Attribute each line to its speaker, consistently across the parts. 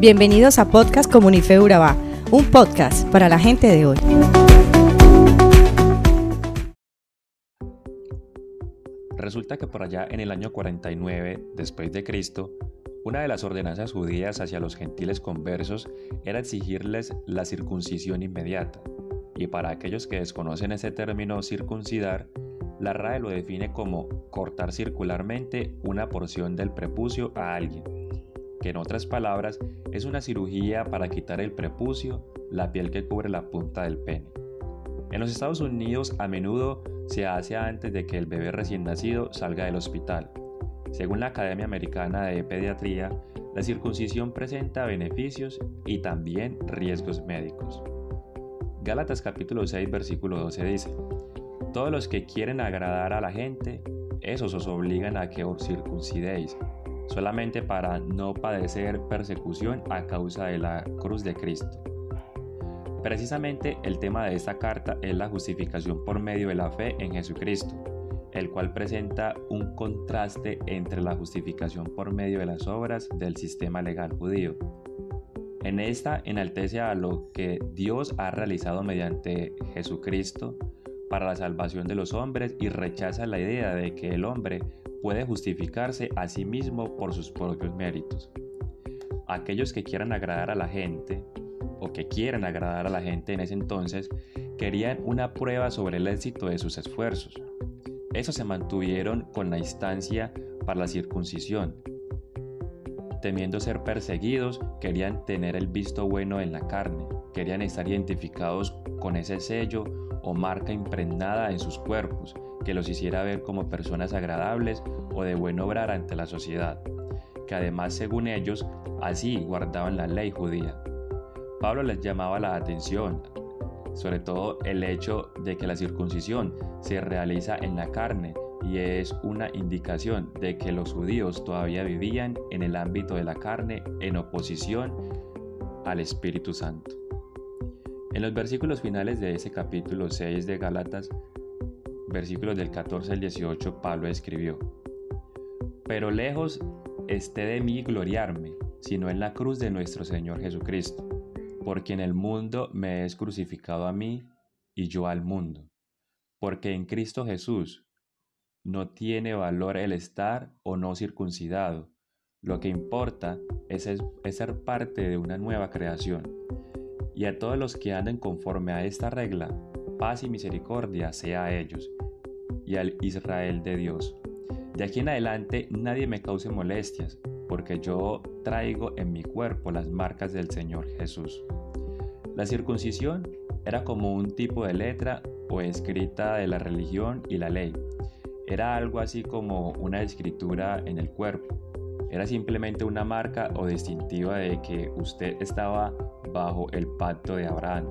Speaker 1: Bienvenidos a Podcast Comunife Urabá, un podcast para la gente de hoy.
Speaker 2: Resulta que por allá en el año 49 después de Cristo, una de las ordenanzas judías hacia los gentiles conversos era exigirles la circuncisión inmediata. Y para aquellos que desconocen ese término circuncidar, la RAE lo define como cortar circularmente una porción del prepucio a alguien que en otras palabras es una cirugía para quitar el prepucio, la piel que cubre la punta del pene. En los Estados Unidos a menudo se hace antes de que el bebé recién nacido salga del hospital. Según la Academia Americana de Pediatría, la circuncisión presenta beneficios y también riesgos médicos. Gálatas capítulo 6 versículo 12 dice, Todos los que quieren agradar a la gente, esos os obligan a que os circuncidéis solamente para no padecer persecución a causa de la cruz de Cristo. Precisamente el tema de esta carta es la justificación por medio de la fe en Jesucristo, el cual presenta un contraste entre la justificación por medio de las obras del sistema legal judío. En esta enaltece a lo que Dios ha realizado mediante Jesucristo para la salvación de los hombres y rechaza la idea de que el hombre puede justificarse a sí mismo por sus propios méritos. Aquellos que quieran agradar a la gente, o que quieran agradar a la gente en ese entonces, querían una prueba sobre el éxito de sus esfuerzos. Eso se mantuvieron con la instancia para la circuncisión. Temiendo ser perseguidos, querían tener el visto bueno en la carne, querían estar identificados con ese sello o marca impregnada en sus cuerpos, que los hiciera ver como personas agradables o de buen obrar ante la sociedad, que además según ellos así guardaban la ley judía. Pablo les llamaba la atención, sobre todo el hecho de que la circuncisión se realiza en la carne y es una indicación de que los judíos todavía vivían en el ámbito de la carne en oposición al Espíritu Santo. En los versículos finales de ese capítulo 6 de Gálatas versículos del 14 al 18, Pablo escribió, Pero lejos esté de mí gloriarme, sino en la cruz de nuestro Señor Jesucristo, porque en el mundo me es crucificado a mí y yo al mundo, porque en Cristo Jesús no tiene valor el estar o no circuncidado, lo que importa es, ser parte de una nueva creación. Y a todos los que anden conforme a esta regla, paz y misericordia sea a ellos y al Israel de Dios. De aquí en adelante nadie me cause molestias, porque yo traigo en mi cuerpo las marcas del Señor Jesús. La circuncisión era como un tipo de letra o escrita de la religión y la ley. Era algo así como una escritura en el cuerpo. Era simplemente una marca o distintiva de que usted estaba bajo el pacto de Abraham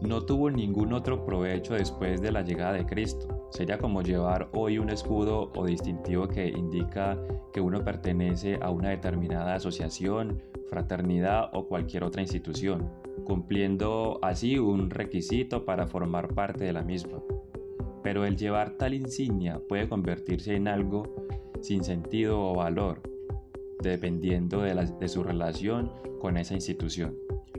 Speaker 2: no tuvo ningún otro provecho después de la llegada de Cristo. Sería como llevar hoy un escudo o distintivo que indica que uno pertenece a una determinada asociación, fraternidad o cualquier otra institución, cumpliendo así un requisito para formar parte de la misma. Pero el llevar tal insignia puede convertirse en algo sin sentido o valor, dependiendo de, su relación con esa institución.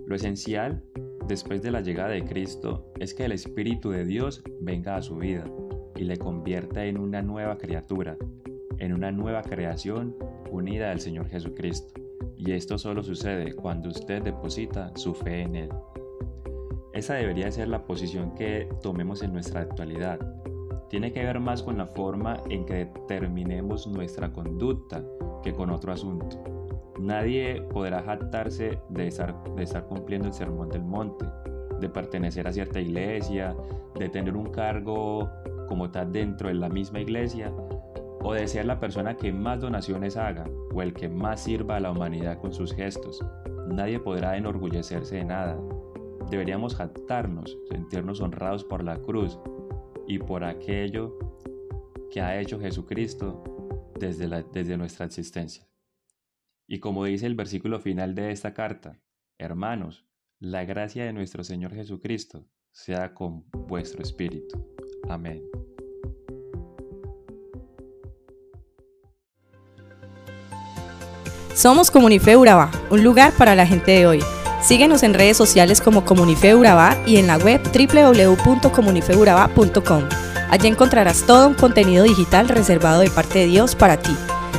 Speaker 2: Lo esencial después de la llegada de Cristo es que el Espíritu de Dios venga a su vida y le convierta en una nueva criatura, en una nueva creación unida al Señor Jesucristo. Y esto solo sucede cuando usted deposita su fe en Él. Esa debería ser la posición que tomemos en nuestra actualidad. Tiene que ver más con la forma en que determinemos nuestra conducta que con otro asunto. Nadie podrá jactarse de estar, cumpliendo el sermón del monte, de pertenecer a cierta iglesia, de tener un cargo como tal dentro de la misma iglesia, o de ser la persona que más donaciones haga, o el que más sirva a la humanidad con sus gestos. Nadie podrá enorgullecerse de nada. Deberíamos jactarnos, sentirnos honrados por la cruz y por aquello que ha hecho Jesucristo desde nuestra existencia. Y como dice el versículo final de esta carta, hermanos, la gracia de nuestro Señor Jesucristo sea con vuestro espíritu. Amén.
Speaker 1: Somos Comunife Urabá, un lugar para la gente de hoy. Síguenos en redes sociales como Comunife Urabá y en la web www.comunifeurabá.com. Allí encontrarás todo un contenido digital reservado de parte de Dios para ti.